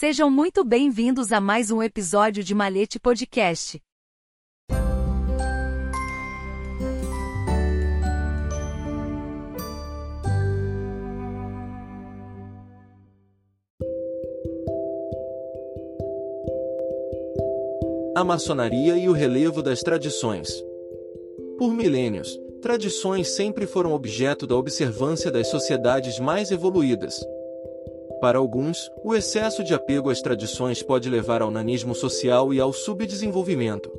Sejam muito bem-vindos a mais um episódio de Malete Podcast. A maçonaria e o relevo das tradições. Por milênios, tradições sempre foram objeto da observância das sociedades mais evoluídas. Para alguns, o excesso de apego às tradições pode levar ao nanismo social e ao subdesenvolvimento.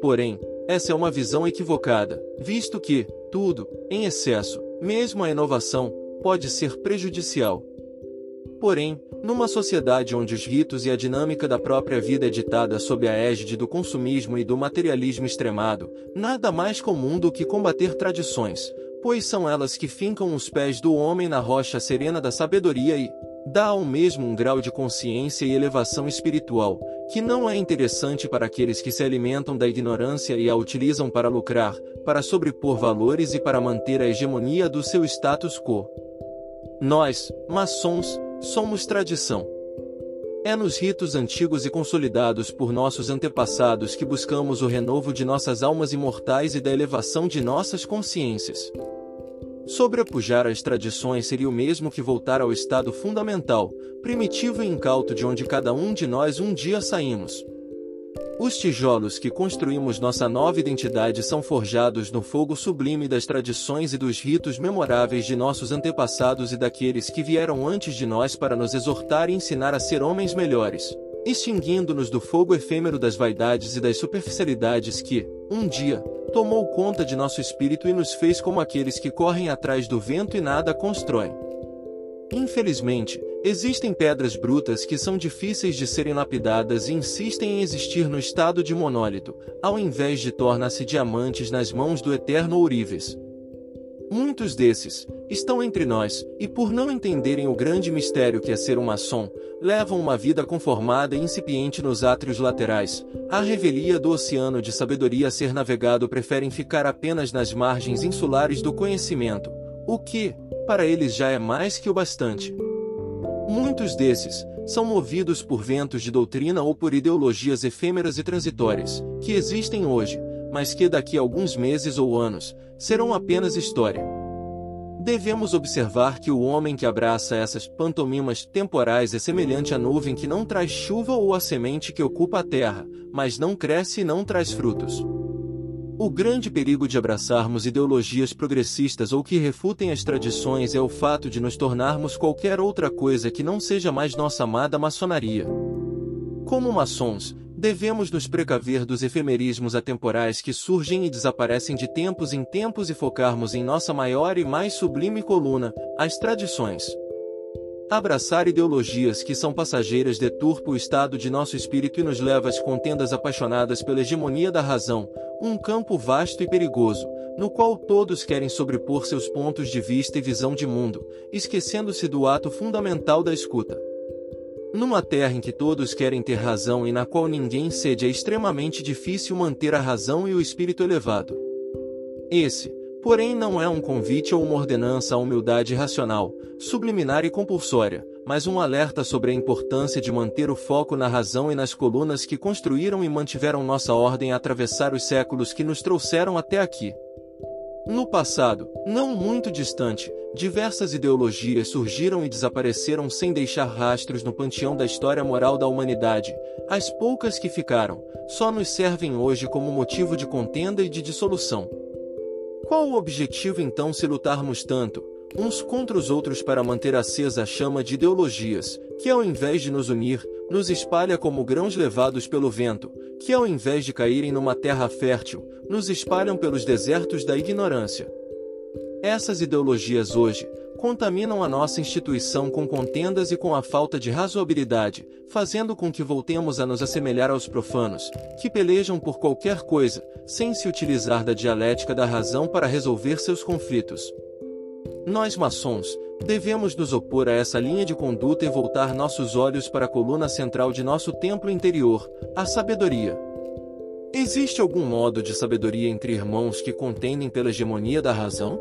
Porém, essa é uma visão equivocada, visto que, tudo, em excesso, mesmo a inovação, pode ser prejudicial. Porém, numa sociedade onde os ritos e a dinâmica da própria vida é ditada sob a égide do consumismo e do materialismo extremado, nada mais comum do que combater tradições, pois são elas que fincam os pés do homem na rocha serena da sabedoria e dá ao mesmo um grau de consciência e elevação espiritual, que não é interessante para aqueles que se alimentam da ignorância e a utilizam para lucrar, para sobrepor valores e para manter a hegemonia do seu status quo. Nós, maçons, somos tradição. É nos ritos antigos e consolidados por nossos antepassados que buscamos o renovo de nossas almas imortais e da elevação de nossas consciências. Sobrepujar as tradições seria o mesmo que voltar ao estado fundamental, primitivo e incauto de onde cada um de nós um dia saímos. Os tijolos que construímos nossa nova identidade são forjados no fogo sublime das tradições e dos ritos memoráveis de nossos antepassados e daqueles que vieram antes de nós para nos exortar e ensinar a ser homens melhores, extinguindo-nos do fogo efêmero das vaidades e das superficialidades que, um dia, tomou conta de nosso espírito e nos fez como aqueles que correm atrás do vento e nada constroem. Infelizmente, existem pedras brutas que são difíceis de serem lapidadas e insistem em existir no estado de monólito, ao invés de tornar-se diamantes nas mãos do eterno ourives. Muitos desses estão entre nós, e por não entenderem o grande mistério que é ser um maçom, levam uma vida conformada e incipiente nos átrios laterais. A revelia do oceano de sabedoria a ser navegado preferem ficar apenas nas margens insulares do conhecimento, o que, para eles já é mais que o bastante. Muitos desses são movidos por ventos de doutrina ou por ideologias efêmeras e transitórias, que existem hoje, mas que daqui a alguns meses ou anos serão apenas história. Devemos observar que o homem que abraça essas pantomimas temporais é semelhante à nuvem que não traz chuva ou à semente que ocupa a terra, mas não cresce e não traz frutos. O grande perigo de abraçarmos ideologias progressistas ou que refutem as tradições é o fato de nos tornarmos qualquer outra coisa que não seja mais nossa amada maçonaria. Como maçons, Devemos nos precaver dos efemerismos atemporais que surgem e desaparecem de tempos em tempos e focarmos em nossa maior e mais sublime coluna, as tradições. Abraçar ideologias que são passageiras deturpa o estado de nosso espírito e nos leva às contendas apaixonadas pela hegemonia da razão, um campo vasto e perigoso, no qual todos querem sobrepor seus pontos de vista e visão de mundo, esquecendo-se do ato fundamental da escuta. Numa terra em que todos querem ter razão e na qual ninguém cede, é extremamente difícil manter a razão e o espírito elevado. Esse, porém, não é um convite ou uma ordenança à humildade racional, subliminar e compulsória, mas um alerta sobre a importância de manter o foco na razão e nas colunas que construíram e mantiveram nossa ordem a atravessar os séculos que nos trouxeram até aqui. No passado, não muito distante, diversas ideologias surgiram e desapareceram sem deixar rastros no panteão da história moral da humanidade. As poucas que ficaram, só nos servem hoje como motivo de contenda e de dissolução. Qual o objetivo então se lutarmos tanto, uns contra os outros para manter acesa a chama de ideologias, que ao invés de nos unir, nos espalha como grãos levados pelo vento, que ao invés de caírem numa terra fértil, nos espalham pelos desertos da ignorância. Essas ideologias hoje contaminam a nossa instituição com contendas e com a falta de razoabilidade, fazendo com que voltemos a nos assemelhar aos profanos, que pelejam por qualquer coisa, sem se utilizar da dialética da razão para resolver seus conflitos. Nós maçons, devemos nos opor a essa linha de conduta e voltar nossos olhos para a coluna central de nosso templo interior, a sabedoria. Existe algum modo de sabedoria entre irmãos que contendem pela hegemonia da razão?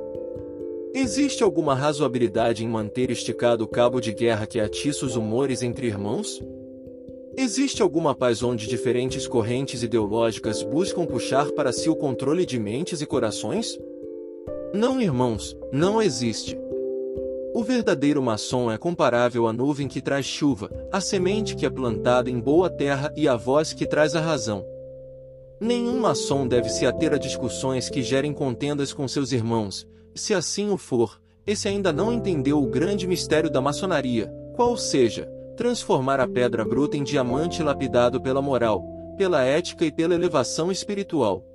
Existe alguma razoabilidade em manter esticado o cabo de guerra que atiça os humores entre irmãos? Existe alguma paz onde diferentes correntes ideológicas buscam puxar para si o controle de mentes e corações? Não, irmãos, não existe. O verdadeiro maçom é comparável à nuvem que traz chuva, à semente que é plantada em boa terra e à voz que traz a razão. Nenhum maçom deve se ater a discussões que gerem contendas com seus irmãos. Se assim o for, esse ainda não entendeu o grande mistério da maçonaria, qual seja, transformar a pedra bruta em diamante lapidado pela moral, pela ética e pela elevação espiritual.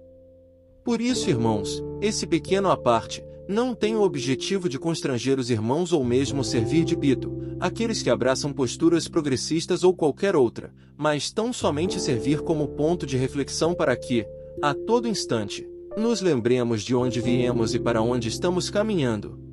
Por isso, irmãos, esse pequeno aparte não tem o objetivo de constranger os irmãos ou mesmo servir de pito, aqueles que abraçam posturas progressistas ou qualquer outra, mas tão somente servir como ponto de reflexão para que, a todo instante, nos lembremos de onde viemos e para onde estamos caminhando.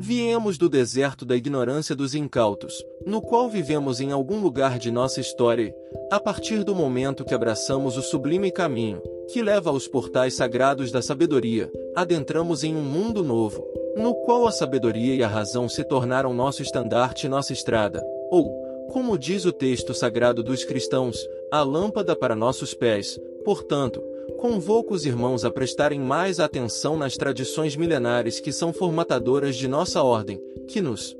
Viemos do deserto da ignorância dos incautos, no qual vivemos em algum lugar de nossa história a partir do momento que abraçamos o sublime caminho, que leva aos portais sagrados da sabedoria, adentramos em um mundo novo, no qual a sabedoria e a razão se tornaram nosso estandarte e nossa estrada, ou, como diz o texto sagrado dos cristãos, a lâmpada para nossos pés. Portanto, Convoco os irmãos a prestarem mais atenção nas tradições milenares que são formatadoras de nossa ordem, que nos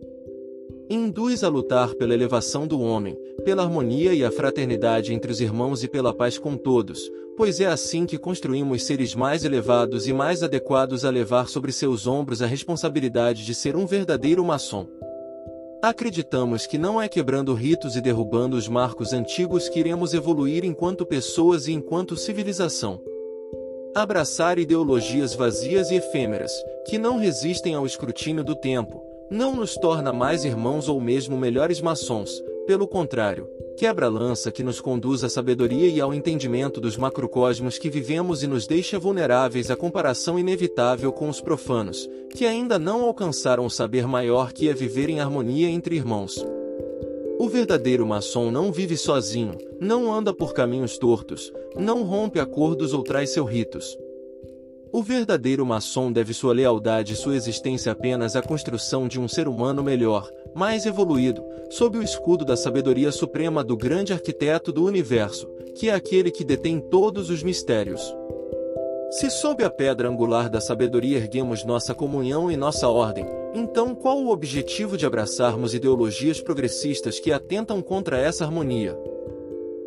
induz a lutar pela elevação do homem, pela harmonia e a fraternidade entre os irmãos e pela paz com todos, pois é assim que construímos seres mais elevados e mais adequados a levar sobre seus ombros a responsabilidade de ser um verdadeiro maçom. Acreditamos que não é quebrando ritos e derrubando os marcos antigos que iremos evoluir enquanto pessoas e enquanto civilização. Abraçar ideologias vazias e efêmeras, que não resistem ao escrutínio do tempo, não nos torna mais irmãos ou mesmo melhores maçons, pelo contrário, quebra-lança que nos conduz à sabedoria e ao entendimento dos macrocosmos que vivemos e nos deixa vulneráveis à comparação inevitável com os profanos, que ainda não alcançaram o saber maior que é viver em harmonia entre irmãos. O verdadeiro maçom não vive sozinho, não anda por caminhos tortos, não rompe acordos ou traz seus ritos. O verdadeiro maçom deve sua lealdade e sua existência apenas à construção de um ser humano melhor, mais evoluído, sob o escudo da sabedoria suprema do grande arquiteto do universo, que é aquele que detém todos os mistérios. Se sob a pedra angular da sabedoria erguemos nossa comunhão e nossa ordem, então qual o objetivo de abraçarmos ideologias progressistas que atentam contra essa harmonia?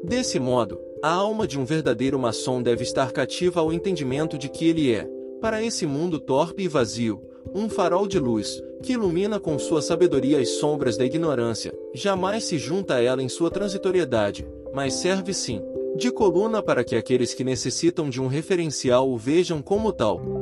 Desse modo, a alma de um verdadeiro maçom deve estar cativa ao entendimento de que ele é, para esse mundo torpe e vazio, um farol de luz, que ilumina com sua sabedoria as sombras da ignorância, jamais se junta a ela em sua transitoriedade, mas serve sim, de coluna para que aqueles que necessitam de um referencial o vejam como tal.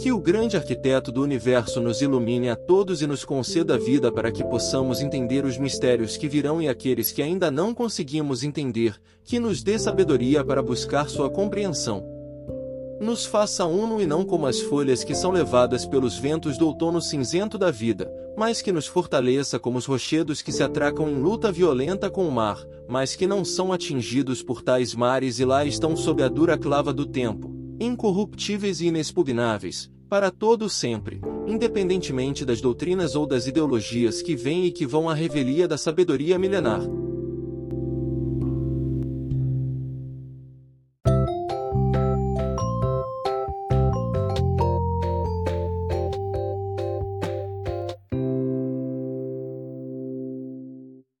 Que o grande arquiteto do universo nos ilumine a todos e nos conceda vida para que possamos entender os mistérios que virão e aqueles que ainda não conseguimos entender, que nos dê sabedoria para buscar sua compreensão. Nos faça uno e não como as folhas que são levadas pelos ventos do outono cinzento da vida, mas que nos fortaleça como os rochedos que se atracam em luta violenta com o mar, mas que não são atingidos por tais mares e lá estão sob a dura clava do tempo incorruptíveis e inexpugnáveis, para todo sempre, independentemente das doutrinas ou das ideologias que vêm e que vão à revelia da sabedoria milenar.